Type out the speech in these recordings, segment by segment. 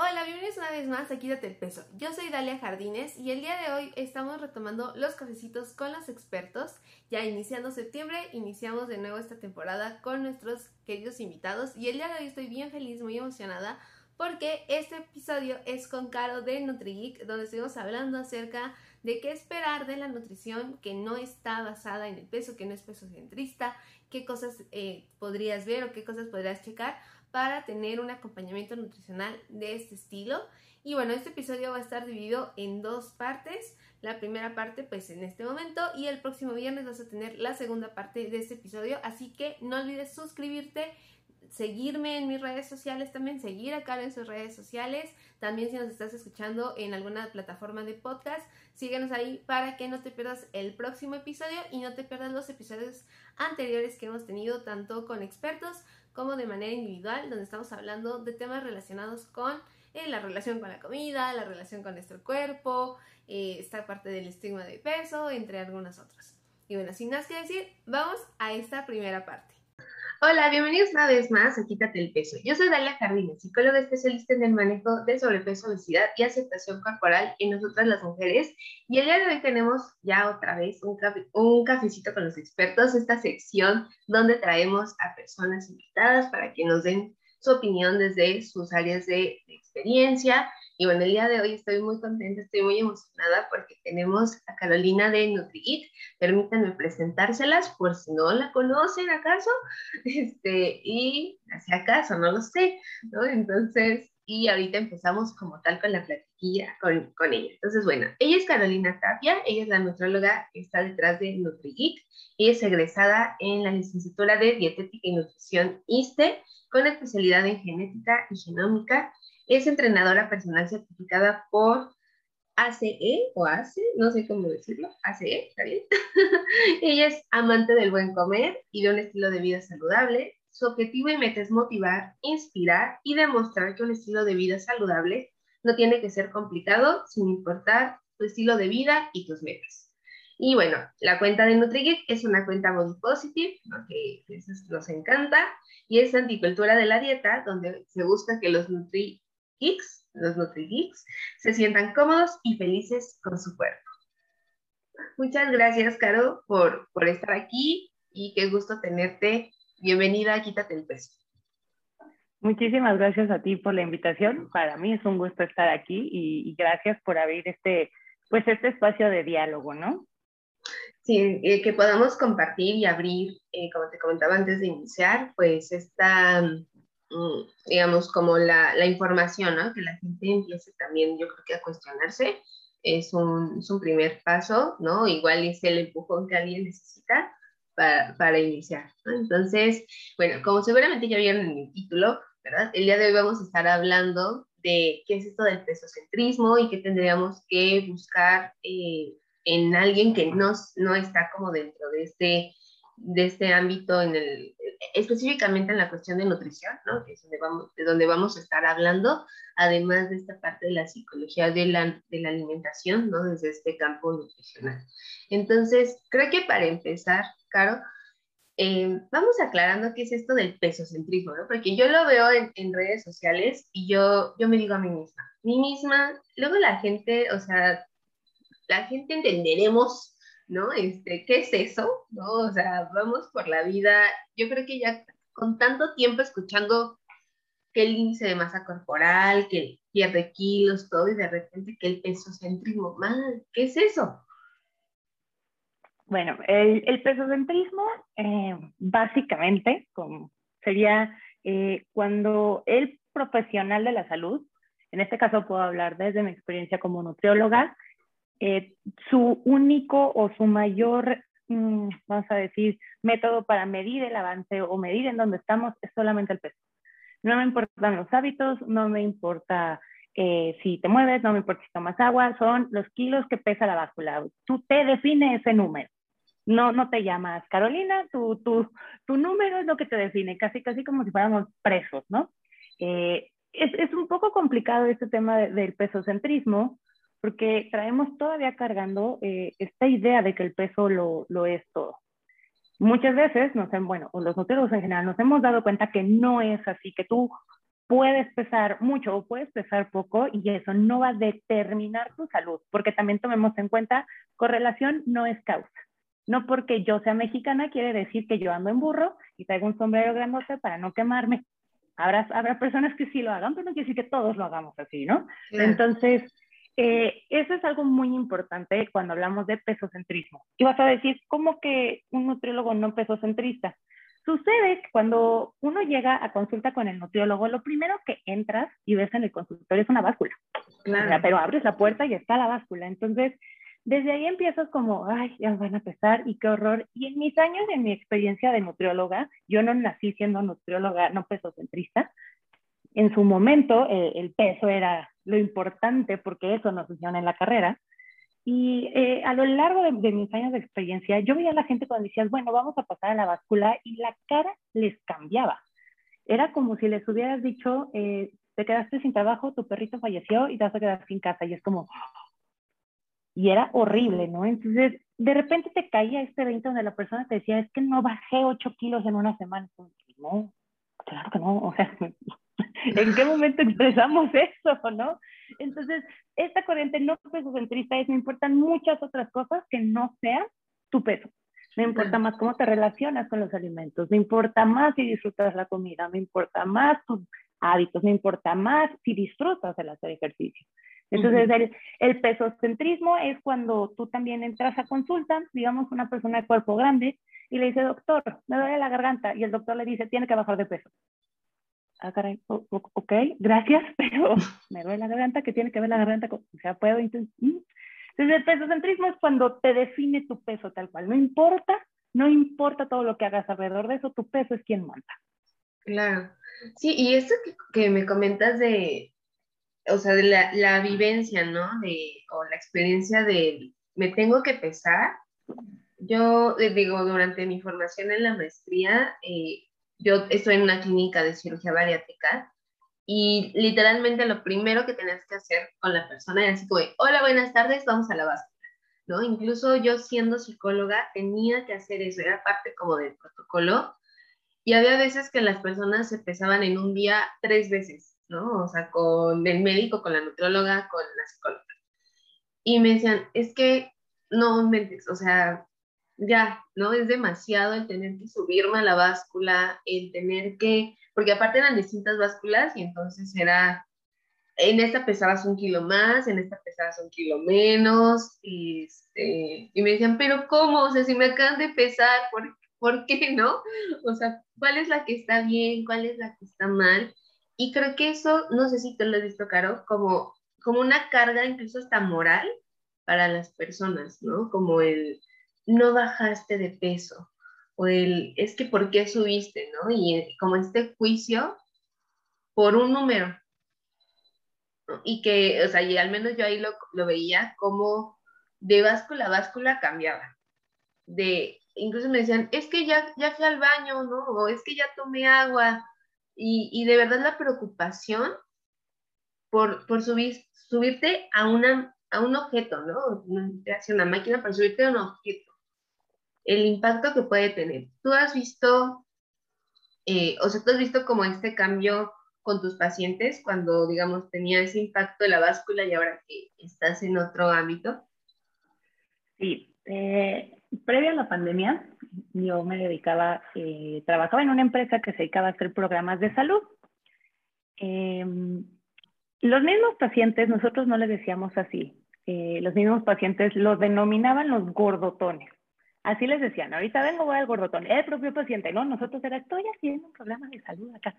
Hola, bienvenidos una vez más a Quítate el Peso. Yo soy Dalia Jardines y el día de hoy estamos retomando los cafecitos con los expertos. Ya iniciando septiembre, iniciamos de nuevo esta temporada con nuestros queridos invitados y el día de hoy estoy bien feliz, muy emocionada porque este episodio es con Caro de NutriGeek, donde estuvimos hablando acerca de qué esperar de la nutrición que no está basada en el peso, que no es peso centrista, qué cosas eh, podrías ver o qué cosas podrías checar para tener un acompañamiento nutricional de este estilo. Y bueno, este episodio va a estar dividido en dos partes. La primera parte pues en este momento y el próximo viernes vas a tener la segunda parte de este episodio. Así que no olvides suscribirte, seguirme en mis redes sociales también, seguir acá en sus redes sociales. También si nos estás escuchando en alguna plataforma de podcast, síguenos ahí para que no te pierdas el próximo episodio y no te pierdas los episodios anteriores que hemos tenido tanto con expertos como de manera individual, donde estamos hablando de temas relacionados con eh, la relación con la comida, la relación con nuestro cuerpo, eh, esta parte del estigma de peso, entre algunas otras. Y bueno, sin más que decir, vamos a esta primera parte. Hola, bienvenidos una vez más a Quítate el Peso. Yo soy Dalia Jardines, psicóloga especialista en el manejo de sobrepeso, obesidad y aceptación corporal en nosotras las mujeres. Y el día de hoy tenemos ya otra vez un, cafecito con los expertos, esta sección donde traemos a personas invitadas para que nos den su opinión desde sus áreas de experiencia y bueno, el día de hoy estoy muy contenta, estoy muy emocionada porque tenemos a Carolina de NutriGeek. Permítanme presentárselas por si no la conocen acaso, este, y si acaso, no lo sé, ¿no? Entonces, y ahorita empezamos como tal con la platiquilla con, con ella. Entonces, bueno, ella es Carolina Tapia, ella es la nutróloga que está detrás de NutriGeek y es egresada en la licenciatura de Dietética y Nutrición ISTE con especialidad en genética y genómica es entrenadora personal certificada por ACE o ACE, no sé cómo decirlo, ACE, ¿está bien? Ella es amante del buen comer y de un estilo de vida saludable. Su objetivo y meta es motivar, inspirar y demostrar que un estilo de vida saludable no tiene que ser complicado sin importar tu estilo de vida y tus metas. Y bueno, la cuenta de NutriGeek es una cuenta body positive, que, eso nos encanta, y es anticultura de la dieta, donde se busca que los Nutri geeks, los NutriGeeks, se sientan cómodos y felices con su cuerpo. Muchas gracias, Caro, por, por estar aquí y qué gusto tenerte. Bienvenida Quítate el Peso. Muchísimas gracias a ti por la invitación. Para mí es un gusto estar aquí y, gracias por abrir este, pues este espacio de diálogo, ¿no? Sí, eh, que podamos compartir y abrir, eh, como te comentaba antes de iniciar, pues esta, digamos, como la, la, información, ¿no? Que la gente empiece también, yo creo que a cuestionarse, es un, es un primer paso, ¿no? Igual es el empujón que alguien necesita para, para iniciar, ¿no? Entonces, bueno, como seguramente ya vieron en el título, ¿verdad? El día de hoy vamos a estar hablando de qué es esto del pesocentrismo y qué tendríamos que buscar eh, en alguien que no, no está como dentro de este, de este ámbito en el, específicamente en la cuestión de nutrición, ¿no? que es donde vamos, de donde vamos a estar hablando, además de esta parte de la psicología de la, de la alimentación, ¿no? desde este campo nutricional. Entonces, creo que para empezar, Caro, eh, vamos aclarando qué es esto del pesocentrismo, ¿no? Porque yo lo veo en, en, redes sociales y yo, yo me digo a mí misma, mí misma, luego la gente, o sea, la gente entenderemos ¿no? Este, ¿qué es eso? ¿No? O sea, vamos por la vida, yo creo que ya con tanto tiempo escuchando que el índice de masa corporal, que pierde kilos, todo, y de repente que el pesocentrismo, mal, ¿qué es eso? Bueno, el, el pesocentrismo eh, básicamente como sería eh, cuando el profesional de la salud, en este caso puedo hablar desde mi experiencia como nutrióloga, eh, su único o su mayor, mm, vamos a decir, método para medir el avance o medir en dónde estamos es solamente el peso. No me importan los hábitos, no me importa eh, si te mueves, no me importa si tomas agua, son los kilos que pesa la báscula. Tú te defines ese número. No, no te llamas Carolina, tu, tu, tu número es lo que te define, casi, casi como si fuéramos presos, ¿no? Eh, es, es, un poco complicado este tema del pesocentrismo, porque traemos todavía cargando eh, esta idea de que el peso lo, lo es todo. Muchas veces, nos, bueno, o los nutriólogos en general, nos hemos dado cuenta que no es así, que tú puedes pesar mucho o puedes pesar poco y eso no va a determinar tu salud, porque también tomemos en cuenta, correlación no es causa. No porque yo sea mexicana quiere decir que yo ando en burro y traigo un sombrero grandote para no quemarme. Habrá, habrá personas que sí lo hagan, pero no quiere decir que todos lo hagamos así, ¿no? Entonces, eh, eso es algo muy importante cuando hablamos de pesocentrismo. Y vas a decir, ¿cómo que un nutriólogo no pesocentrista? Sucede que cuando uno llega a consulta con el nutriólogo, lo primero que entras y ves en el consultorio es una báscula. Claro. pero abres la puerta y está la báscula. Entonces, desde ahí empiezas como, ay, ya van a pesar y qué horror. Y en mis años, en mi experiencia de nutrióloga, yo no nací siendo nutrióloga, no pesocentrista. En su momento, eh, el peso era lo importante porque eso nos funciona en la carrera. Y eh, a lo largo de, mis años de experiencia, yo veía a la gente cuando decías, bueno, vamos a pasar a la báscula y la cara les cambiaba. Era como si les hubieras dicho, eh, te quedaste sin trabajo, tu perrito falleció y te vas a quedar sin casa. Y es como, y era horrible, ¿no? Entonces, de repente te caía este evento donde la persona te decía, es que no bajé 8 kilos en una semana. No, claro que no, o sea, ¿en qué momento expresamos eso, no? Entonces, esta corriente no pesocentrista es, me importan muchas otras cosas que no sean tu peso. Me importa más cómo te relacionas con los alimentos, me importa más si disfrutas la comida, me importa más tus hábitos, me importa más si disfrutas el hacer ejercicio. Entonces, el, el, pesocentrismo es cuando tú también entras a consulta, digamos, una persona de cuerpo grande, y le dice, doctor, me duele la garganta, y el doctor le dice, tiene que bajar de peso. Ah, caray, ok, gracias, pero me duele la garganta, que tiene que ver la garganta o sea, puedo intentar. Entonces, el pesocentrismo es cuando te define tu peso tal cual, no importa, no importa todo lo que hagas alrededor de eso, tu peso es quien manda. Claro. Sí, y esto que me comentas de, o sea, de la, la, vivencia, ¿no? De, o la experiencia de, me tengo que pesar. Yo eh, digo, durante mi formación en la maestría, eh, yo estoy en una clínica de cirugía bariátrica y literalmente lo primero que tenías que hacer con la persona era así como, hola, buenas tardes, vamos a la báscula, ¿no? Incluso yo siendo psicóloga tenía que hacer eso, era parte como del protocolo. Y había veces que las personas se pesaban en un día tres veces, ¿no? O sea, con el médico, con la nutrióloga, con la psicóloga. Y me decían, es que no mentes, o sea, ya, ¿no? Es demasiado el tener que subirme a la báscula, el tener que, porque aparte eran distintas básculas y entonces era, en esta pesabas un kilo más, en esta pesabas un kilo menos, y, este, y me decían, pero ¿cómo? O sea, si me acaban de pesar, ¿por, ¿por qué no? O sea, ¿cuál es la que está bien? ¿Cuál es la que está mal? Y creo que eso, no sé si te lo has visto, Caro, como, como una carga incluso hasta moral para las personas, ¿no? Como el no bajaste de peso o el es que por qué subiste, ¿no? Y eh, como este juicio por un número. Y que, o sea, y al menos yo ahí lo, lo veía como de báscula a báscula cambiaba. De, incluso me decían, es que ya, ya fui al baño, ¿no? O es que ya tomé agua, y, de verdad la preocupación por, por subir, subirte a, una, a un objeto, ¿no? Hacia una máquina para subirte a un objeto. El impacto que puede tener. Tú has visto, eh, o sea, tú has visto como este cambio con tus pacientes cuando, digamos, tenía ese impacto de la báscula y ahora que estás en otro ámbito? Sí, eh, previo a la pandemia, yo me dedicaba, eh, trabajaba en una empresa que se dedicaba a hacer programas de salud. Em, los mismos pacientes, nosotros no les decíamos así, eh, los mismos pacientes los denominaban los gordotones. Así les decían, ahorita vengo, voy al gordotón. El propio paciente, ¿no? Nosotros era, estoy haciendo un programa de salud acá.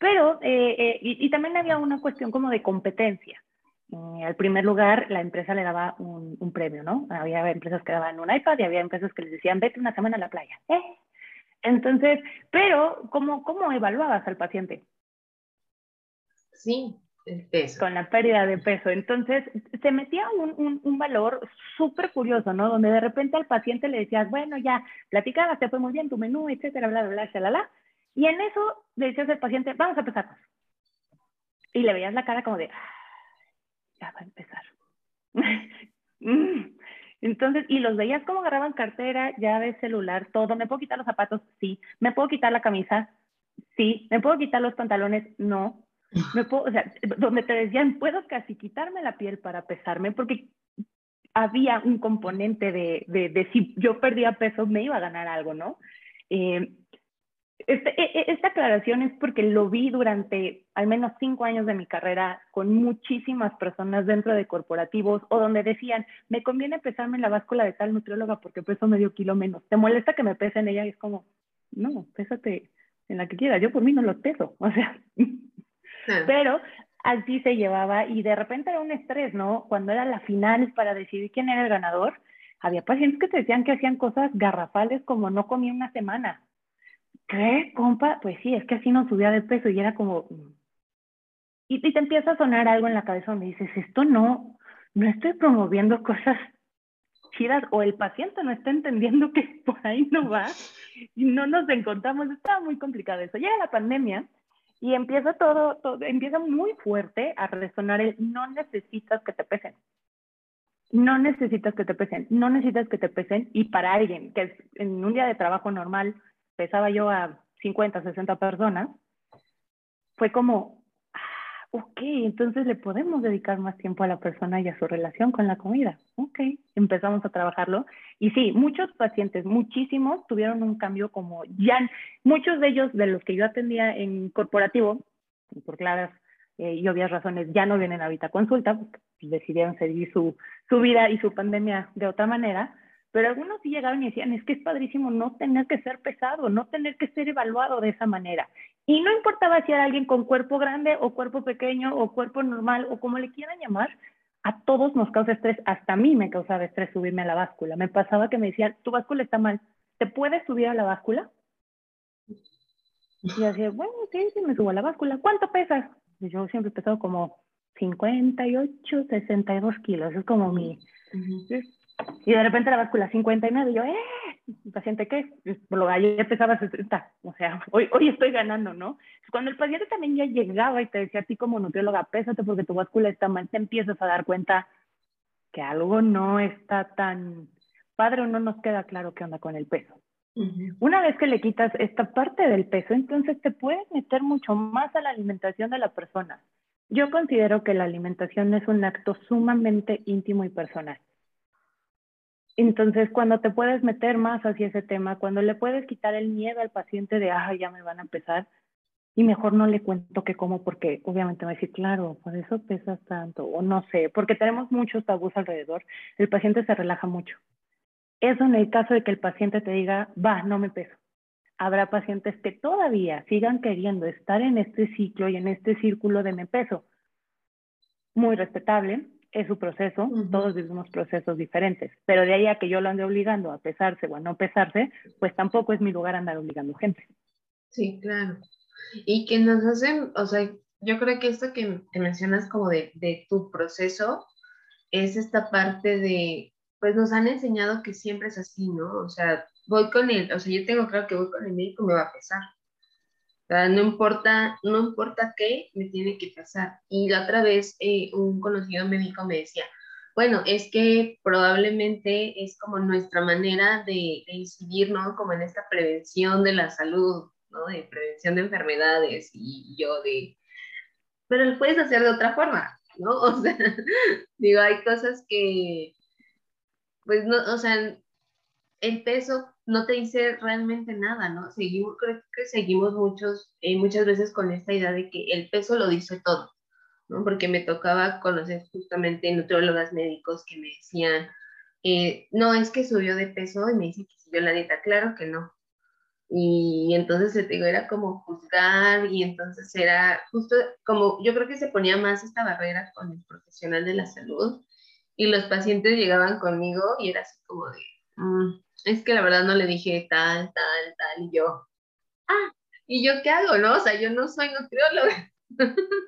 Pero, eh, y, y, también había una cuestión como de competencia. Eh, al primer lugar, la empresa le daba un, premio, ¿no? Había empresas que daban un iPad y había empresas que les decían, vete una semana a la playa. ¿Eh? Entonces, pero, ¿cómo, ¿cómo evaluabas al paciente? Sí, el peso. Con la pérdida de peso. Entonces, se metía un, un, valor súper curioso, ¿no? Donde de repente al paciente le decías, bueno, ya, platicabas, te fue muy bien tu menú, etcétera, bla, bla, bla, bla, Y en eso le decías al paciente, vamos a empezar. Y le veías la cara como de, ya va a empezar. Mm. Entonces, y los veías como agarraban cartera, llave, celular, todo. ¿Me puedo quitar los zapatos? Sí. ¿Me puedo quitar la camisa? Sí. ¿Me puedo quitar los pantalones? No. Me puedo, o sea, donde te decían, puedo casi quitarme la piel para pesarme, porque había un componente de, de, de si yo perdía peso, me iba a ganar algo, ¿no? Eh, este, e, e, esta aclaración es porque lo vi durante al menos cinco años de mi carrera con muchísimas personas dentro de corporativos o donde decían, me conviene pesarme en la báscula de tal nutrióloga porque peso medio kilo menos. ¿Te molesta que me pese en ella? Y es como, no, pésate en la que quieras. Yo por mí no lo peso. O sea, pero así se llevaba y de repente era un estrés, ¿no? Cuando era la final para decidir quién era el ganador, había pacientes que te decían que hacían cosas garrafales como no comía una semana. ¿Qué, compa? Pues sí, es que así no subía de peso y era como... Y, y te empieza a sonar algo en la cabeza donde dices, esto no, no estoy promoviendo cosas chidas o el paciente no está entendiendo que por ahí no va y no nos encontramos. Estaba muy complicado eso. Llega la pandemia y empieza todo, todo, empieza muy fuerte a resonar el no necesitas que te pesen. No necesitas que te pesen, no necesitas que te pesen. Y para alguien que en un día de trabajo normal pesaba yo a 50, 60 personas, fue como, ok, entonces le podemos dedicar más tiempo a la persona y a su relación con la comida. Ok, empezamos a trabajarlo. Y sí, muchos pacientes, muchísimos, tuvieron un cambio como ya, muchos de ellos de los que yo atendía en corporativo, por claras eh, y obvias razones, ya no vienen ahorita a consulta, porque decidieron seguir su, su vida y su pandemia de otra manera. Pero algunos sí llegaron y decían, es que es padrísimo no tener que ser pesado, no tener que ser evaluado de esa manera. Y no importaba si era alguien con cuerpo grande o cuerpo pequeño o cuerpo normal o como le quieran llamar, a todos nos causa estrés. Hasta a mí me causaba estrés subirme a la báscula. Me pasaba que me decían, tu báscula está mal, ¿te puedes subir a la báscula? Y yo decía, bueno, sí, sí, me subo a la báscula. ¿Cuánto pesas? Y yo siempre he pesado como 58, 62 kilos. Es como mi... Y de repente la báscula 59 y yo, ¡eh! ¿Paciente qué? Lo ayer pesaba 60, o sea, hoy, hoy estoy ganando, ¿no? Cuando el paciente también ya llegaba y te decía a ti como nutrióloga, pésate porque tu báscula está mal, te empiezas a dar cuenta que algo no está tan padre o no nos queda claro qué onda con el peso. Una vez que le quitas esta parte del peso, entonces te puedes meter mucho más a la alimentación de la persona. Yo considero que la alimentación es un acto sumamente íntimo y personal. Entonces, cuando te puedes meter más hacia ese tema, cuando le puedes quitar el miedo al paciente de, ah, ya me van a empezar, y mejor no le cuento que como, porque obviamente va a decir, claro, por eso pesas tanto, o no sé, porque tenemos muchos tabús alrededor, el paciente se relaja mucho. Eso en el caso de que el paciente te diga, va, no me peso. Habrá pacientes que todavía sigan queriendo estar en este ciclo y en este círculo de me peso. Muy respetable, es su proceso, todos vivimos procesos diferentes, pero de ahí a que yo lo ande obligando a pesarse o a no pesarse, pues tampoco es mi lugar andar obligando gente. Sí, claro. Y que nos hacen, o sea, yo creo que esto que, mencionas como de, de, tu proceso es esta parte de, pues nos han enseñado que siempre es así, ¿no? O sea, voy con él, o sea, yo tengo claro que voy con el médico, me va a pesar no importa, no importa qué, me tiene que pasar. Y la otra vez eh, un conocido médico me decía, bueno, es que probablemente es como nuestra manera de, incidir, ¿no? Como en esta prevención de la salud, ¿no? De prevención de enfermedades y yo de, pero lo puedes hacer de otra forma, ¿no? O sea, digo, hay cosas que, pues no, o sea, el peso no te dice realmente nada, ¿no? Seguimos, creo que seguimos muchos, eh, muchas veces con esta idea de que el peso lo dice todo, ¿no? Porque me tocaba conocer justamente nutriólogas médicos que me decían, eh, no, es que subió de peso y me dice que siguió la dieta, claro que no. Y entonces te digo, era como juzgar y entonces era justo como, yo creo que se ponía más esta barrera con el profesional de la salud y los pacientes llegaban conmigo y era así como de, mm, es que la verdad no le dije tal, tal, tal, y yo, ah, ¿y yo qué hago, no? O sea, yo no soy nutrióloga.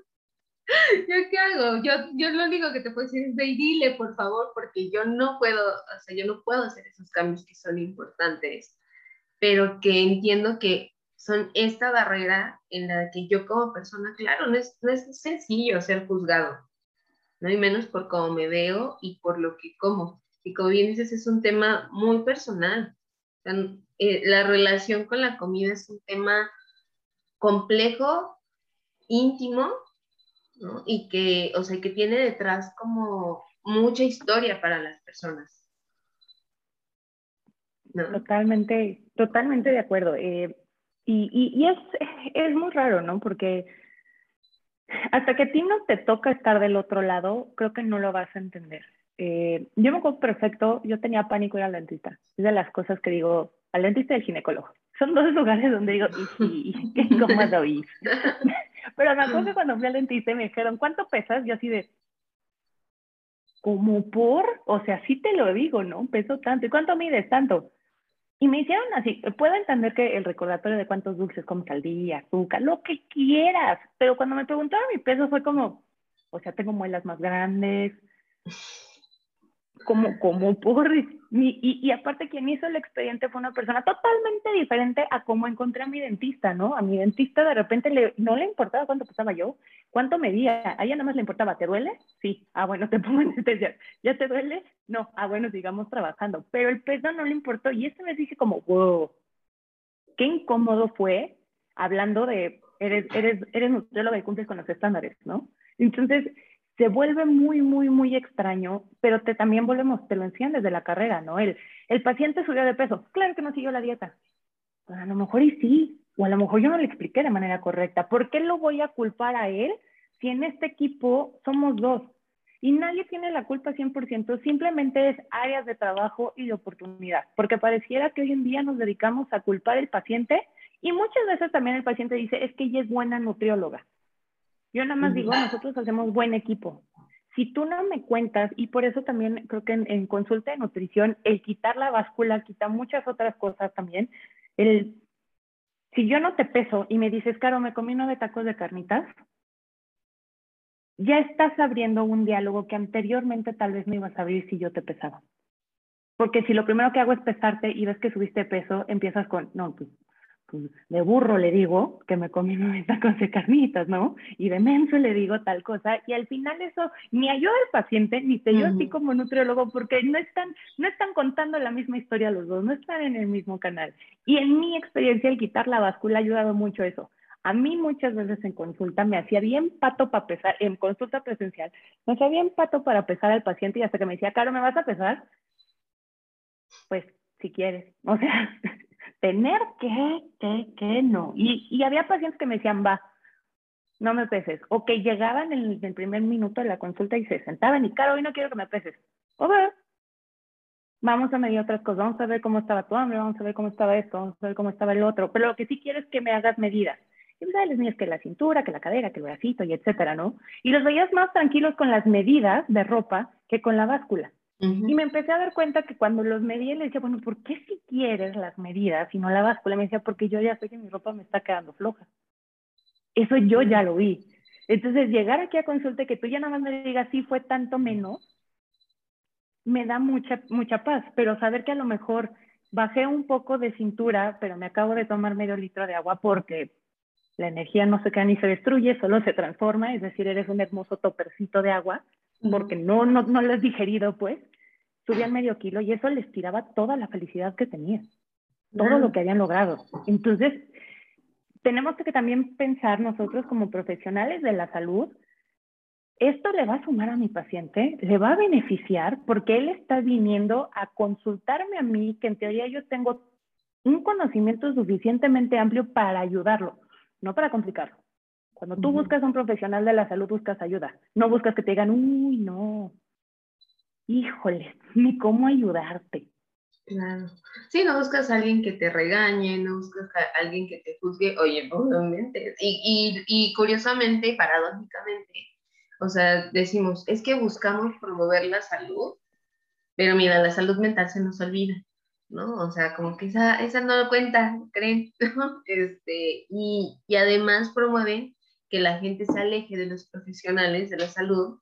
¿Yo qué hago? Yo, yo lo único que te puedo decir es, ve y dile, por favor, porque yo no puedo, o sea, yo no puedo hacer esos cambios que son importantes, pero que entiendo que son esta barrera en la que yo como persona, claro, no es, no es sencillo ser juzgado, no y menos por cómo me veo y por lo que como. Y como bien dices, es un tema muy personal. Eh, la relación con la comida es un tema complejo, íntimo. Y que, o sea, que tiene detrás como mucha historia para las personas. Totalmente, totalmente de acuerdo. Eh, y, y, es, es muy raro, ¿no? Porque hasta que a ti no te toca estar del otro lado, creo que no lo vas a entender. Eh, yo me acuerdo perfecto, yo tenía pánico ir al dentista. Es de las cosas que digo, al dentista y al ginecólogo. Son dos lugares donde digo, y sí, qué incómodo ir. Pero me acuerdo que cuando fui al dentista y me dijeron, ¿cuánto pesas? Yo así de, como por, o sea, sí te lo digo, ¿no? Peso tanto. ¿Y cuánto mides tanto? Y me hicieron así, puedo entender que el recordatorio de cuántos dulces comes al día, azúcar, lo que quieras, pero cuando me preguntaron mi peso fue como, o sea, tengo muelas más grandes, como, como por, y, y, aparte quien hizo el expediente fue una persona totalmente diferente a cómo encontré a mi dentista, ¿no? A mi dentista de repente le, no le importaba cuánto pesaba yo, cuánto medía, a ella nada más le importaba, ¿te duele? Sí, ah, bueno, te pongo anestesia, ¿ya te duele? No, ah, bueno, sigamos trabajando, pero el peso no le importó y esta vez dije como, wow, qué incómodo fue hablando de, eres, eres, eres nutrióloga y cumples con los estándares, ¿no? Entonces, se vuelve muy, muy, muy extraño, pero te también volvemos, te lo enseñan desde la carrera, ¿no? El, el paciente subió de peso, claro que no siguió la dieta. Pues a lo mejor y sí, o a lo mejor yo no le expliqué de manera correcta. ¿Por qué lo voy a culpar a él si en este equipo somos dos? Y nadie tiene la culpa 100%, simplemente es áreas de trabajo y de oportunidad, porque pareciera que hoy en día nos dedicamos a culpar al paciente y muchas veces también el paciente dice, es que ella es buena nutrióloga. Yo nada más digo, nosotros hacemos buen equipo. Si tú no me cuentas, y por eso también creo que en, consulta de nutrición, el quitar la báscula quita muchas otras cosas también. El, si yo no te peso y me dices, Caro, me comí nueve tacos de carnitas, ya estás abriendo un diálogo que anteriormente tal vez no ibas a abrir si yo te pesaba. Porque si lo primero que hago es pesarte y ves que subiste peso, empiezas con, no, pues pues, de burro le digo que me comí nueve tacos de carnitas, ¿no? Y de menso le digo tal cosa, y al final eso ni ayuda al paciente, ni te yo así como nutriólogo, porque no están, no están contando la misma historia los dos, no están en el mismo canal. Y en mi experiencia, el quitar la báscula ha ayudado mucho eso. A mí muchas veces en consulta me hacía bien pato para pesar, en consulta presencial, me hacía bien pato para pesar al paciente y hasta que me decía, Caro, ¿me vas a pesar? Pues si quieres. O sea, tener que, que, que no. Y, y había pacientes que me decían, va, no me peses. O que llegaban en el, primer minuto de la consulta y se sentaban y, claro, hoy no quiero que me peses. Ok, vamos a medir otras cosas, vamos a ver cómo estaba tu hambre, vamos a ver cómo estaba esto, vamos a ver cómo estaba el otro. Pero lo que sí quiero es que me hagas medidas. Y pues, les mides que la cintura, que la cadera, que el bracito y etcétera, ¿no? Y los veías más tranquilos con las medidas de ropa que con la báscula. Y me empecé a dar cuenta que cuando los medí, le decía, bueno, ¿por qué si quieres las medidas y no la báscula? Me decía, porque yo ya sé que mi ropa me está quedando floja. Eso yo ya lo vi. Entonces, llegar aquí a consulta que tú ya nada más me digas, sí, fue tanto menos, me da mucha, mucha paz. Pero saber que a lo mejor bajé un poco de cintura, pero me acabo de tomar medio litro de agua porque la energía no se queda ni se destruye, solo se transforma, es decir, eres un hermoso topercito de agua porque no, no, no lo has digerido, pues, subían medio kilo y eso les tiraba toda la felicidad que tenían, todo lo que habían logrado. Entonces, tenemos que también pensar nosotros como profesionales de la salud, esto le va a sumar a mi paciente, le va a beneficiar porque él está viniendo a consultarme a mí, que en teoría yo tengo un conocimiento suficientemente amplio para ayudarlo, no para complicarlo. Cuando tú buscas a un profesional de la salud, buscas ayuda. No buscas que te digan, uy, no, híjole, ni cómo ayudarte. Claro. Sí, no buscas a alguien que te regañe, no buscas a alguien que te juzgue, oye, obviamente. Y, y, y curiosamente, paradójicamente, o sea, decimos, es que buscamos promover la salud, pero mira, la salud mental se nos olvida, ¿no? O sea, como que esa, esa no cuenta, creen, Este, y, y además promueven que la gente se aleje de los profesionales de la salud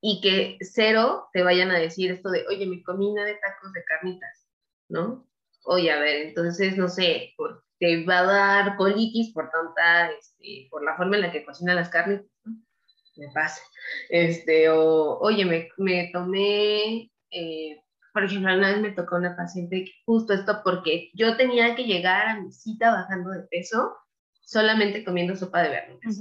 y que cero te vayan a decir esto de, oye, mi comida de tacos de carnitas, ¿no? Oye, a ver, entonces, no sé, te va a dar colitis por tanta, este, por la forma en la que cocinan las carnitas, ¿no? Me pasa. Este, o, oye, me, me tomé, eh, por ejemplo, una vez me tocó una paciente justo esto porque yo tenía que llegar a mi cita bajando de peso solamente comiendo sopa de verduras.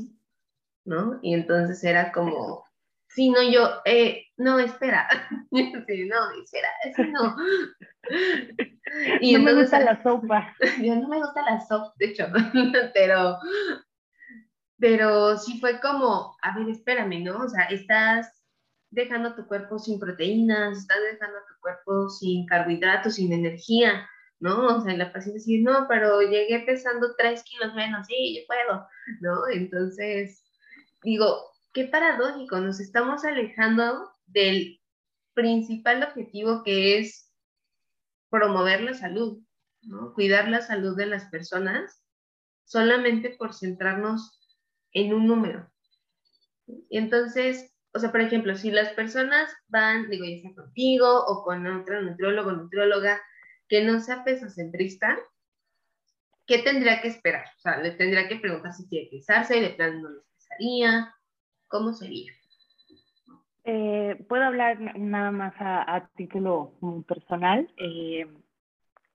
¿no? Y entonces era como, sí, no, yo, eh, no, espera, sí, no, espera, sí, no. Y no me gusta la sopa. Yo no me gusta la sopa, de hecho, pero, pero sí fue como, a ver, espérame, ¿no? O sea, estás dejando tu cuerpo sin proteínas, estás dejando tu cuerpo sin carbohidratos, sin energía, ¿no? O sea, la paciente dice, no, pero llegué pesando tres kilos menos, sí, yo puedo, ¿no? Entonces, digo, qué paradójico, nos estamos alejando del principal objetivo que es promover la salud, ¿no? Cuidar la salud de las personas solamente por centrarnos en un número. Entonces, o sea, por ejemplo, si las personas van, digo, ya sea contigo o con otro nutriólogo, nutrióloga, que no sea pesocentrista, ¿qué tendría que esperar? O sea, le tendría que preguntar si quiere pesarse, de plan no lo pesaría, ¿cómo sería? Eh, Puedo hablar nada más a, título personal. Eh,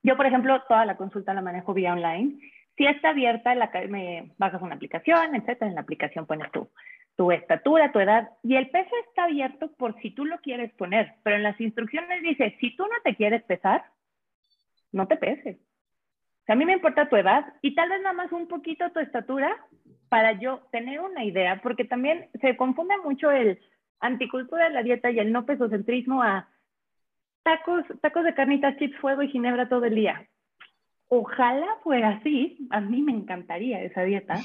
yo, por ejemplo, toda la consulta la manejo vía online. Si está abierta, la, me bajas una aplicación, etcétera. En la aplicación pones tu, tu estatura, tu edad, y el peso está abierto por si tú lo quieres poner, pero en las instrucciones dice, si tú no te quieres pesar, no te peses. A mí me importa tu edad y tal vez nada más un poquito tu estatura para yo tener una idea, porque también se confunde mucho el anticultura de la dieta y el no pesocentrismo a tacos, tacos de carnitas, chips, fuego y ginebra todo el día. Ojalá fuera así, a mí me encantaría esa dieta,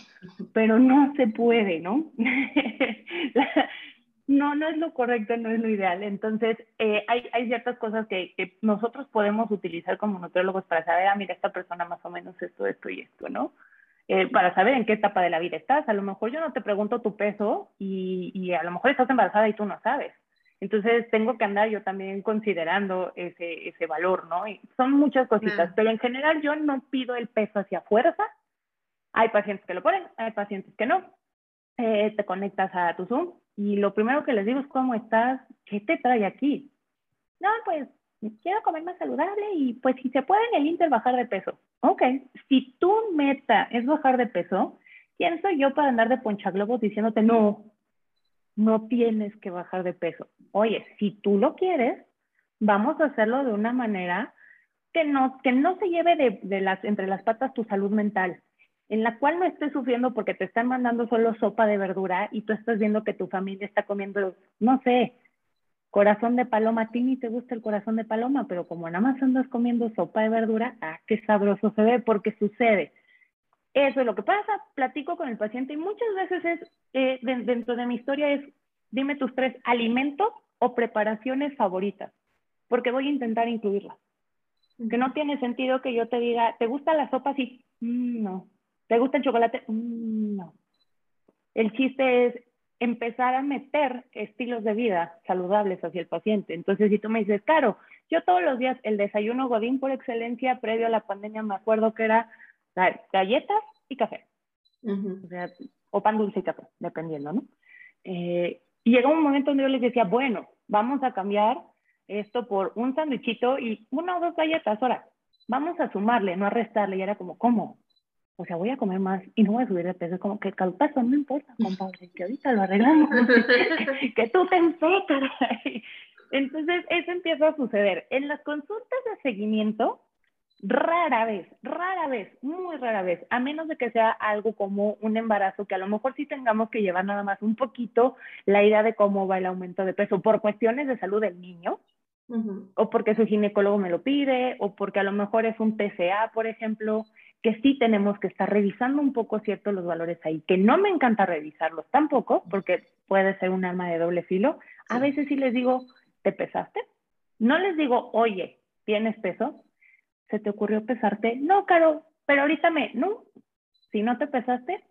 pero no se puede, ¿no? no, no es lo correcto, no es lo ideal. Entonces, eh, hay, hay, ciertas cosas que, que, nosotros podemos utilizar como nutriólogos para saber, ah, mira, esta persona más o menos esto, esto y esto, ¿no? Eh, para saber en qué etapa de la vida estás. A lo mejor yo no te pregunto tu peso y, y, a lo mejor estás embarazada y tú no sabes. Entonces tengo que andar yo también considerando ese, ese valor, ¿no? Y son muchas cositas, pero en general yo no pido el peso hacia fuerza. Hay pacientes que lo ponen, hay pacientes que no. Eh, te conectas a tu Zoom y lo primero que les digo es cómo estás, qué te trae aquí. No, pues quiero comer más saludable y pues si se puede en el Inter bajar de peso. Ok, si tu meta es bajar de peso, ¿quién soy yo para andar de ponchaglobos diciéndote no, no tienes que bajar de peso? Oye, si tú lo quieres, vamos a hacerlo de una manera que no, que no se lleve de, de las, entre las patas tu salud mental, en la cual no estés sufriendo porque te están mandando solo sopa de verdura y tú estás viendo que tu familia está comiendo, no sé, corazón de paloma, a ti ni te gusta el corazón de paloma, pero como nada más andas comiendo sopa de verdura, ah, qué sabroso se ve, porque sucede. Eso es lo que pasa, platico con el paciente y muchas veces es, eh, dentro de mi historia es, dime tus tres alimentos o preparaciones favoritas, porque voy a intentar incluirlas. Que no tiene sentido que yo te diga, ¿te gusta la sopa? Sí, mm, no. ¿Te gusta el chocolate? Mm, no. El chiste es, empezar a meter estilos de vida saludables hacia el paciente. Entonces, si tú me dices, claro, yo todos los días el desayuno godín por excelencia previo a la pandemia me acuerdo que era galletas y café. o, pan dulce y café, dependiendo, ¿no? Eh, y llegó un momento donde yo les decía, bueno, vamos a cambiar esto por un sándwichito y una o dos galletas, ahora, vamos a sumarle, no a restarle. Y era como, ¿cómo? O sea, voy a comer más y no voy a subir de peso. Como que calpazo, no importa, compadre, que ahorita lo arreglamos, que tú te enfocas. Entonces, eso empieza a suceder. En las consultas de seguimiento, rara vez, rara vez, muy rara vez, a menos de que sea algo como un embarazo, que a lo mejor sí tengamos que llevar nada más un poquito la idea de cómo va el aumento de peso por cuestiones de salud del niño, o porque su ginecólogo me lo pide, o porque a lo mejor es un TCA, por ejemplo, que sí tenemos que estar revisando un poco ciertos los valores ahí, que no me encanta revisarlos tampoco, porque puede ser un arma de doble filo. A veces sí les digo, ¿te pesaste? No les digo, oye, ¿tienes peso? ¿Se te ocurrió pesarte? No, Caro, pero ahorita me, no, si no te pesaste,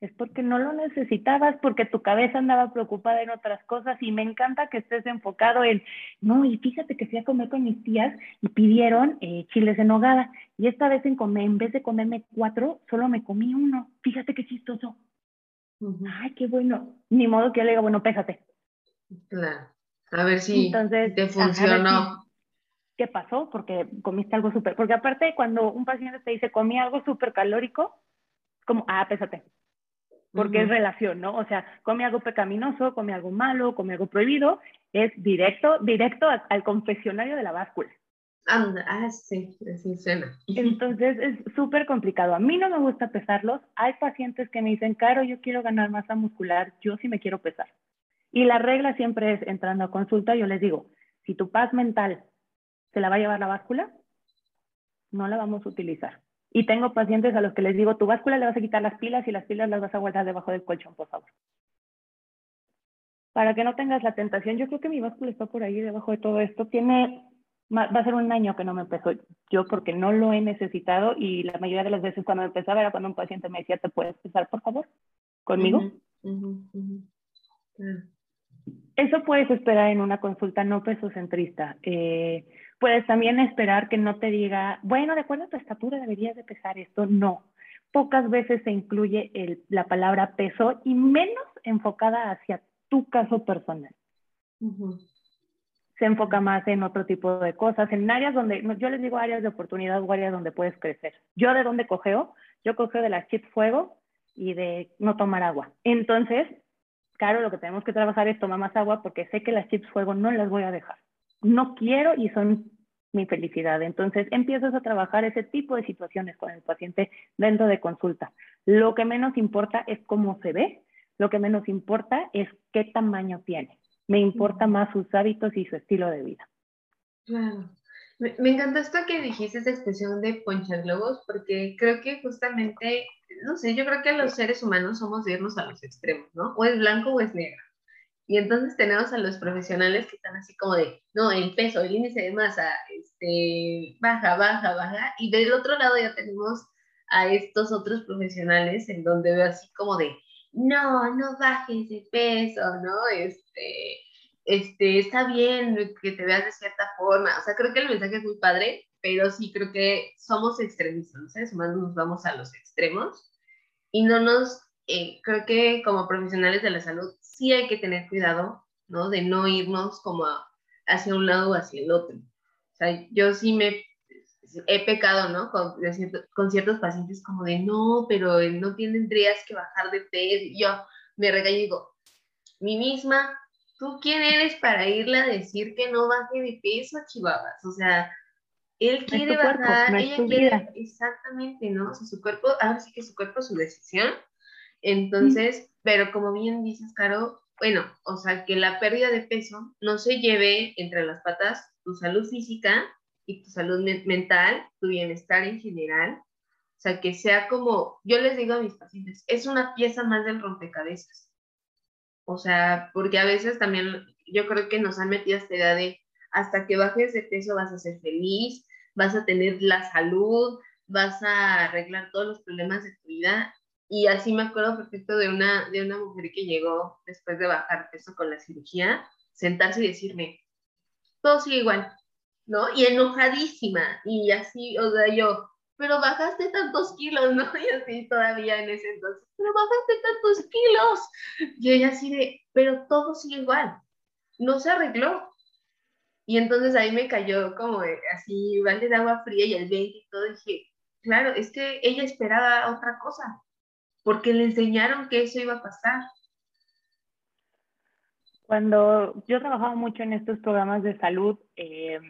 es porque no lo necesitabas, porque tu cabeza andaba preocupada en otras cosas y me encanta que estés enfocado en, no, y fíjate que fui a comer con mis tías y pidieron eh, chiles en nogada y esta vez en, comer, en vez de comerme cuatro, solo me comí uno. Fíjate qué chistoso. Ay, qué bueno. Ni modo que yo le diga, bueno, pésate. Claro. A ver si te funcionó. ¿Qué pasó? Porque comiste algo súper. Porque aparte, cuando un paciente te dice, comí algo súper calórico, como, ah, pésate porque es relación, ¿no? O sea, come algo pecaminoso, come algo malo, come algo prohibido, es directo, directo al confesionario de la báscula. ah, sí, sí suena. Entonces es súper complicado. A mí no me gusta pesarlos. Hay pacientes que me dicen, Caro, yo quiero ganar masa muscular, yo sí me quiero pesar. Y la regla siempre es, entrando a consulta, yo les digo, si tu paz mental se la va a llevar la báscula, no la vamos a utilizar. Y tengo pacientes a los que les digo, tu báscula le vas a quitar las pilas y las pilas las vas a guardar debajo del colchón, por favor. Para que no tengas la tentación, yo creo que mi báscula está por ahí debajo de todo esto. Tiene, va a ser un año que no me empezó yo porque no lo he necesitado y la mayoría de las veces cuando me empezaba era cuando un paciente me decía, ¿te puedes pesar, por favor? Conmigo. Eso puedes esperar en una consulta no pesocentrista. Eh, puedes también esperar que no te diga, bueno, de acuerdo a tu estatura deberías de pesar esto. No. Pocas veces se incluye el, la palabra peso y menos enfocada hacia tu caso personal. Se enfoca más en otro tipo de cosas, en áreas donde, yo les digo áreas de oportunidad o áreas donde puedes crecer. Yo de dónde cogeo, yo cogeo de las chips fuego y de no tomar agua. Entonces, claro, lo que tenemos que trabajar es tomar más agua porque sé que las chips fuego no las voy a dejar. No quiero y son mi felicidad. Entonces empiezas a trabajar ese tipo de situaciones con el paciente dentro de consulta. Lo que menos importa es cómo se ve, lo que menos importa es qué tamaño tiene. Me importa más sus hábitos y su estilo de vida. Claro. Me, encantó esto que dijiste, esa expresión de globos, porque creo que justamente, no sé, yo creo que los seres humanos somos de irnos a los extremos, ¿no? O es blanco o es negro. Y entonces tenemos a los profesionales que están así como de, no, el peso, el índice de masa, este, baja, baja, baja. Y del otro lado ya tenemos a estos otros profesionales en donde veo así como de, no, no bajes de peso, ¿no? Este, este, está bien que te veas de cierta forma. O sea, creo que el mensaje es muy padre, pero sí creo que somos extremistas, ¿no? seres humanos nos vamos a los extremos y no nos, eh, creo que como profesionales de la salud sí hay que tener cuidado, ¿no? De no irnos como hacia un lado o hacia el otro. O sea, yo sí me he pecado, ¿no? Con, con ciertos pacientes como de, no, pero no tendrías que bajar de peso. Yo me regaño y digo, mi misma ¿tú quién eres para irle a decir que no baje de peso, chihuahuas? O sea, él quiere bajar, ella quiere, exactamente, ¿no? O sea, su cuerpo, ahora sí que su cuerpo es su decisión. Entonces, pero como bien dices, Caro, bueno, o sea, que la pérdida de peso no se lleve entre las patas tu salud física y tu salud mental, tu bienestar en general. O sea, que sea como, yo les digo a mis pacientes, es una pieza más del rompecabezas. O sea, porque a veces también yo creo que nos han metido esta idea de hasta que bajes de peso vas a ser feliz, vas a tener la salud, vas a arreglar todos los problemas de tu vida. Y así me acuerdo perfecto de una, de una mujer que llegó después de bajar peso con la cirugía, sentarse y decirme, todo sigue igual, ¿no? Y enojadísima. Y así, o sea, yo, pero bajaste tantos kilos, ¿no? Y así todavía en ese entonces, pero bajaste tantos kilos. Y ella así de, pero todo sigue igual, no se arregló. Y entonces ahí me cayó como así, balde de agua fría y el 20 y todo. Y dije, claro, es que ella esperaba otra cosa, porque le enseñaron que eso iba a pasar. Cuando yo trabajaba mucho en estos programas de salud, eh,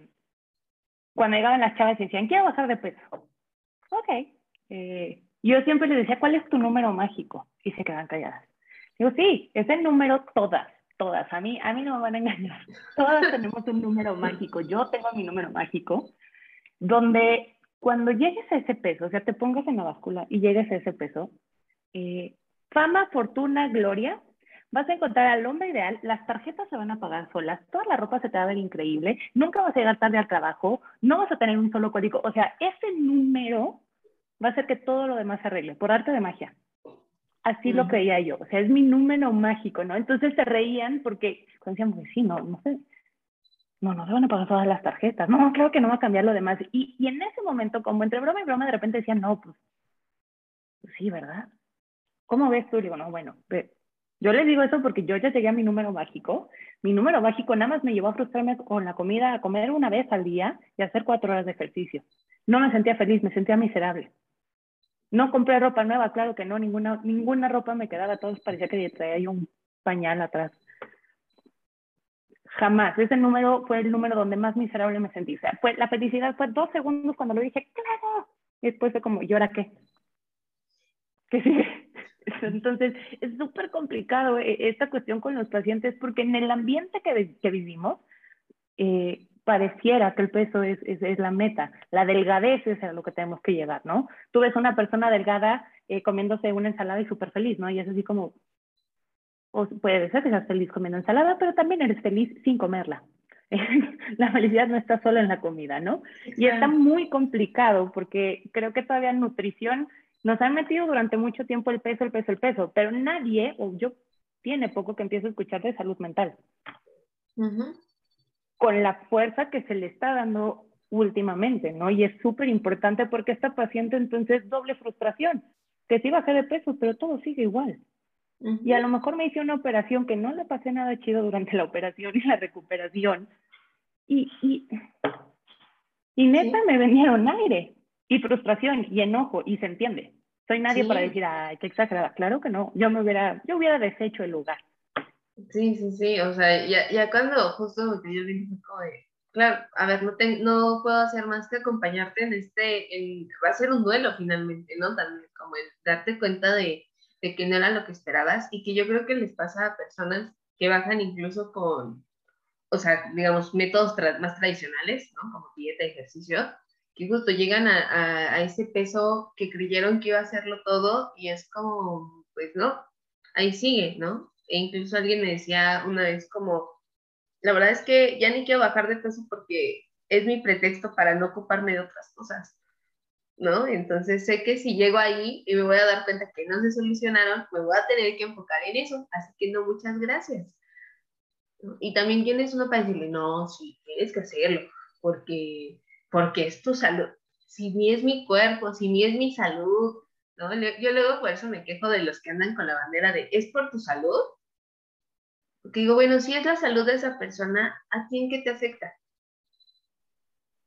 cuando llegaban las chavas y decían, quiero bajar de peso ok. Eh, yo siempre les decía, ¿cuál es tu número mágico? Y se quedan calladas. Digo, sí, es el número todas, todas. A mí, a mí no me van a engañar. Todas tenemos un número mágico. Yo tengo mi número mágico, donde cuando llegues a ese peso, o sea, te pongas en la báscula y llegues a ese peso, eh, fama, fortuna, gloria, vas a encontrar al hombre ideal, las tarjetas se van a pagar solas, toda la ropa se te va a ver increíble, nunca vas a llegar tarde al trabajo, no vas a tener un solo código, o sea, ese número va a hacer que todo lo demás se arregle, por arte de magia. Así lo creía yo, o sea, es mi número mágico, ¿no? Entonces se reían porque decían, pues sí, no, no sé, no, no se van a pagar todas las tarjetas, no, claro que no va a cambiar lo demás. Y, y en ese momento, como entre broma y broma, de repente decían, no, pues, pues sí, ¿verdad? ¿Cómo ves tú? digo, no, bueno, yo les digo eso porque yo ya llegué a mi número mágico. Mi número mágico nada más me llevó a frustrarme con la comida, a comer una vez al día y hacer cuatro horas de ejercicio. No me sentía feliz, me sentía miserable. No compré ropa nueva, claro que no, ninguna, ninguna ropa me quedaba, todos parecía que traía un pañal atrás. Jamás. Ese número fue el número donde más miserable me sentí. O la felicidad fue dos segundos cuando lo dije, ¡claro! Y después fue como, ¿y ahora qué? ¿Qué sigue? Entonces, es súper complicado eh, esta cuestión con los pacientes porque en el ambiente que, que vivimos, eh, pareciera que el peso es, es, es, la meta. La delgadez es a lo que tenemos que llegar, ¿no? Tú ves una persona delgada eh, comiéndose una ensalada y súper feliz, ¿no? Y es así como, o puede ser que seas feliz comiendo ensalada, pero también eres feliz sin comerla. la felicidad no está solo en la comida, ¿no? Y está muy complicado porque creo que todavía nutrición nos han metido durante mucho tiempo el peso, el peso, el peso, pero nadie, o yo tiene poco que empiezo a escuchar de salud mental. Con la fuerza que se le está dando últimamente, ¿no? Y es súper importante porque esta paciente entonces doble frustración, que sí bajé de peso, pero todo sigue igual. Y a lo mejor me hice una operación que no le pasé nada chido durante la operación y la recuperación. Y, y, y neta me vendieron aire y frustración y enojo y se entiende. Soy nadie para decir, ay, qué exagerada. Claro que no, yo me hubiera, yo hubiera deshecho el lugar. Sí, sí, sí, o sea, ya, ya cuando justo lo que yo dije como de, claro, a ver, no, no puedo hacer más que acompañarte en este, en, va a ser un duelo finalmente, ¿no? También como el darte cuenta de, de que no era lo que esperabas y que yo creo que les pasa a personas que bajan incluso con, o sea, digamos, métodos más tradicionales, ¿no? Como dieta, ejercicio, que justo llegan a, a, ese peso que creyeron que iba a hacerlo todo y es como, pues no, ahí sigue, ¿no? E incluso alguien me decía una vez como, la verdad es que ya ni quiero bajar de peso porque es mi pretexto para no ocuparme de otras cosas, ¿no? Entonces sé que si llego ahí y me voy a dar cuenta que no se solucionaron, me voy a tener que enfocar en eso, así que no, muchas gracias. Y también quién es uno para decirle, no, sí, tienes que hacerlo, porque porque es tu salud. Si ni es mi cuerpo, si ni es mi salud, ¿no? Yo luego por eso me quejo de los que andan con la bandera de, ¿es por tu salud? Porque digo, bueno, si es la salud de esa persona, ¿a quién qué te afecta?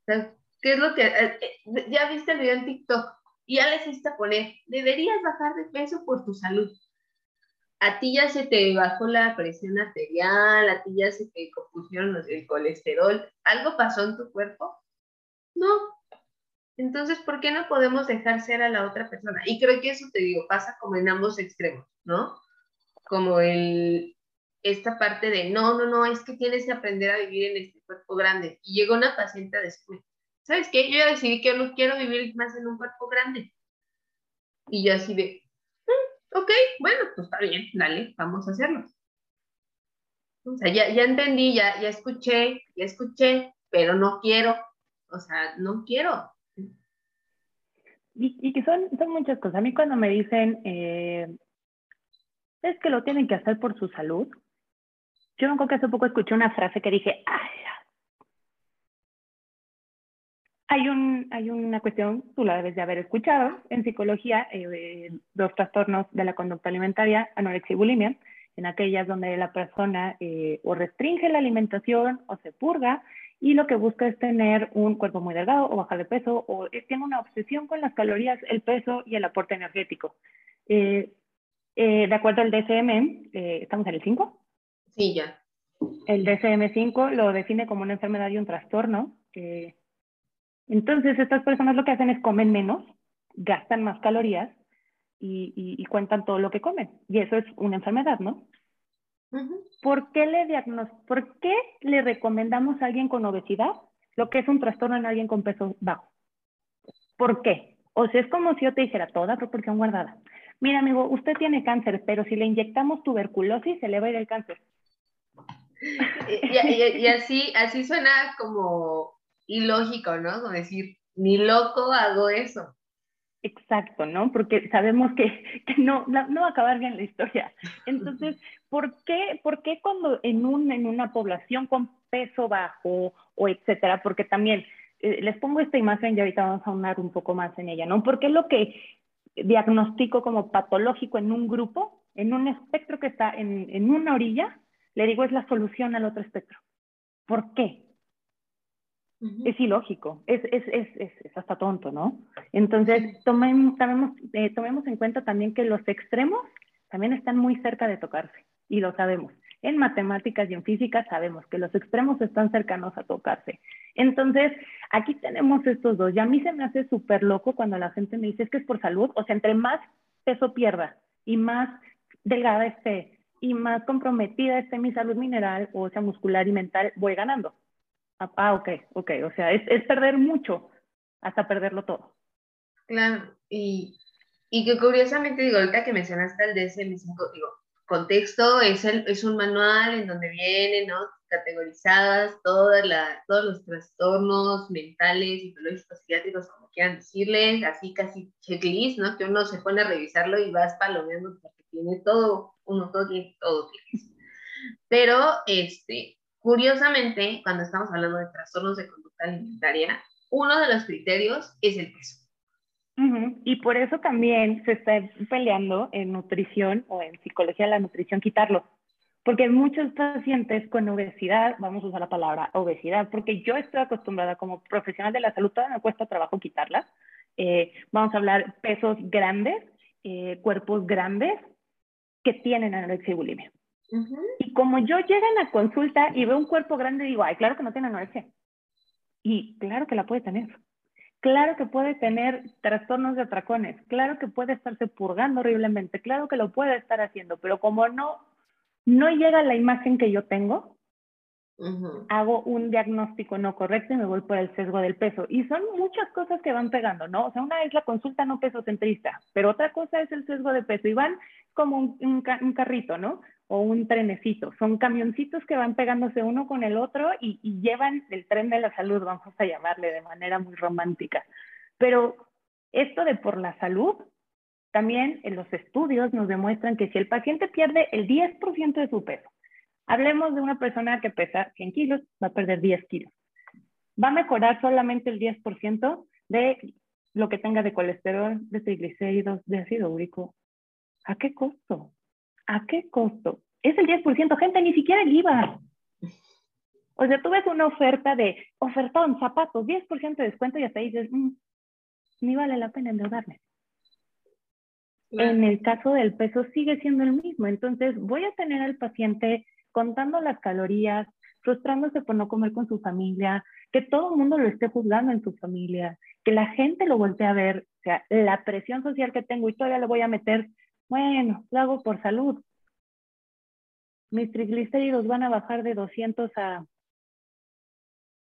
¿Qué es lo que... Eh, eh, ya viste el video en TikTok y ya les hiciste poner, deberías bajar de peso por tu salud. A ti ya se te bajó la presión arterial, a ti ya se te compusieron el colesterol, algo pasó en tu cuerpo no. Entonces, ¿por qué no podemos dejar ser a la otra persona? Y creo que eso te digo, pasa como en ambos extremos, ¿no? Como el, esta parte de, no, no, no, es que tienes que aprender a vivir en este cuerpo grande. Y llegó una paciente a decirme, ¿sabes qué? Yo ya decidí que no quiero vivir más en un cuerpo grande. Y yo así de, mm, ok, bueno, pues está bien, dale, vamos a hacerlo. O sea, ya, ya entendí, ya, ya escuché, ya escuché, pero no quiero, o sea, no quiero. Y, que son, son muchas cosas. A mí cuando me dicen, eh, es que lo tienen que hacer por su salud, yo me acuerdo hace poco escuché una frase que dije, ay, hay, un, hay una cuestión, tú la debes de haber escuchado, en psicología, eh, los trastornos de la conducta alimentaria, anorexia y bulimia, en aquellas donde la persona eh, o restringe la alimentación o se purga y lo que busca es tener un cuerpo muy delgado o bajar de peso o tiene una obsesión con las calorías, el peso y el aporte energético. Eh, eh, de acuerdo al DSM, eh, ¿estamos en el 5? Sí, ya. El DSM-5 lo define como una enfermedad y un trastorno. entonces, estas personas lo que hacen es comen menos, gastan más calorías y, y cuentan todo lo que comen. Y eso es una enfermedad, ¿no? ¿Por qué, le ¿Por qué le recomendamos a alguien con obesidad lo que es un trastorno en alguien con peso bajo? ¿Por qué? O sea, es como si yo te dijera toda proporción guardada. Mira, amigo, usted tiene cáncer, pero si le inyectamos tuberculosis, se le va a ir el cáncer. Y, así, así suena como ilógico, ¿no? Como decir, ni loco hago eso. Exacto, ¿no? Porque sabemos que, no, no, va a acabar bien la historia. Entonces, ¿por qué, por qué cuando en, un, en una población con peso bajo o etcétera? Porque también eh, les pongo esta imagen y ahorita vamos a hablar un poco más en ella, ¿no? Porque lo que diagnostico como patológico en un grupo, en un espectro que está en, en una orilla, le digo es la solución al otro espectro. ¿Por qué? Es ilógico, es, es, es, es, hasta tonto, ¿no? Entonces, tomemos, tomemos, eh, tomemos en cuenta también que los extremos también están muy cerca de tocarse, y lo sabemos. En matemáticas y en física sabemos que los extremos están cercanos a tocarse. Entonces, aquí tenemos estos dos. Y a mí se me hace súper loco cuando la gente me dice es que es por salud. O sea, entre más peso pierda y más delgada esté y más comprometida esté mi salud mineral, o sea, muscular y mental, voy ganando. Ah, ok, ok. O sea, es, es perder mucho hasta perderlo todo. Claro, y, y que curiosamente, digo, ahorita que mencionaste el DSM-5, digo, contexto es, el, es un manual en donde vienen, ¿no? Categorizadas todas la, todos los trastornos mentales, psicológicos, psiquiátricos, como quieran decirles, así casi checklist, ¿no? Que uno se pone a revisarlo y vas palomeando porque tiene todo, uno todo tiene, todo tiene. Pero, este, curiosamente, cuando estamos hablando de trastornos de conducta alimentaria, uno de los criterios es el peso. Y por eso también se está peleando en nutrición o en psicología de la nutrición quitarlo. Porque muchos pacientes con obesidad, vamos a usar la palabra obesidad, porque yo estoy acostumbrada como profesional de la salud, todavía me cuesta trabajo quitarla. Eh, vamos a hablar pesos grandes, eh, cuerpos grandes que tienen anorexia y bulimia. Y como yo llego a la consulta y veo un cuerpo grande, digo, ay, claro que no tiene anorexia. Y claro que la puede tener. Claro que puede tener trastornos de atracones, claro que puede estarse purgando horriblemente, claro que lo puede estar haciendo, pero como no, no llega la imagen que yo tengo, hago un diagnóstico no correcto y me voy por el sesgo del peso. Y son muchas cosas que van pegando, ¿no? O sea, una es la consulta no peso centrista, pero otra cosa es el sesgo de peso y van como un, un carrito, ¿no? O un trenecito. Son camioncitos que van pegándose uno con el otro y, llevan el tren de la salud, vamos a llamarle de manera muy romántica. Pero esto de por la salud, también en los estudios nos demuestran que si el paciente pierde el 10% de su peso, hablemos de una persona que pesa 100 kilos, va a perder 10 kilos. Va a mejorar solamente el 10% de lo que tenga de colesterol, de triglicéridos, de ácido úrico. ¿A qué costo? ¿A qué costo? Es el 10%, gente, ni siquiera el IVA. O sea, tú ves una oferta de ofertón, zapatos, 10% de descuento y hasta ahí dices, mm, ni vale la pena endeudarme. En el caso del peso sigue siendo el mismo. Entonces, voy a tener al paciente contando las calorías, frustrándose por no comer con su familia, que todo el mundo lo esté juzgando en su familia, que la gente lo voltee a ver, o sea, la presión social que tengo y todavía le voy a meter bueno, lo hago por salud. Mis triglicéridos van a bajar de 200 a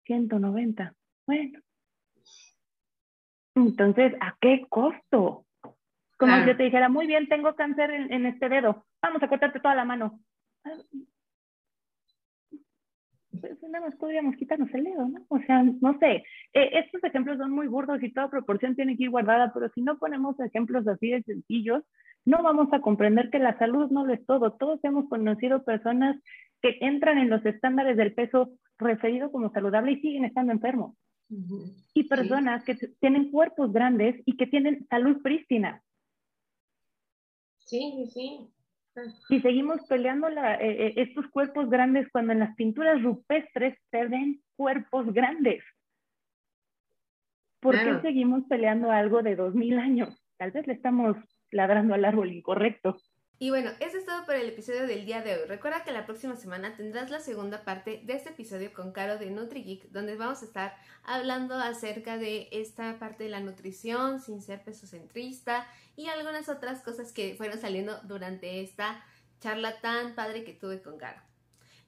190. Bueno. Entonces, ¿a qué costo? Como si yo te dijera, muy bien, tengo cáncer en, este dedo, vamos a cortarte toda la mano. Pues nada más podríamos quitarnos el dedo, ¿no? O sea, no sé, eh, estos ejemplos son muy burdos y toda proporción tiene que ir guardada, pero si no ponemos ejemplos así de sencillos, no vamos a comprender que la salud no lo es todo. Todos hemos conocido personas que entran en los estándares del peso referido como saludable y siguen estando enfermos. Y personas que tienen cuerpos grandes y que tienen salud prístina. Sí, sí. Y seguimos peleando la, eh, eh, estos cuerpos grandes cuando en las pinturas rupestres se ven cuerpos grandes. ¿Por qué seguimos peleando algo de dos mil años? Tal vez le estamos ladrando al árbol incorrecto. Y bueno, eso es todo por el episodio del día de hoy. Recuerda que la próxima semana tendrás la segunda parte de este episodio con Caro de NutriGeek, donde vamos a estar hablando acerca de esta parte de la nutrición sin ser pesocentrista y algunas otras cosas que fueron saliendo durante esta charla tan padre que tuve con Caro.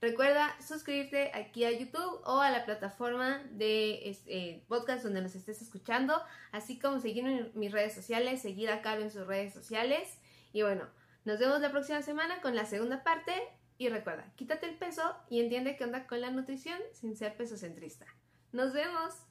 Recuerda suscribirte aquí a YouTube o a la plataforma de este, podcast donde nos estés escuchando, así como seguir en mis redes sociales, seguir a Caro en sus redes sociales. Y bueno, nos vemos la próxima semana con la segunda parte. Y recuerda, quítate el peso y entiende qué onda con la nutrición sin ser pesocentrista. ¡Nos vemos!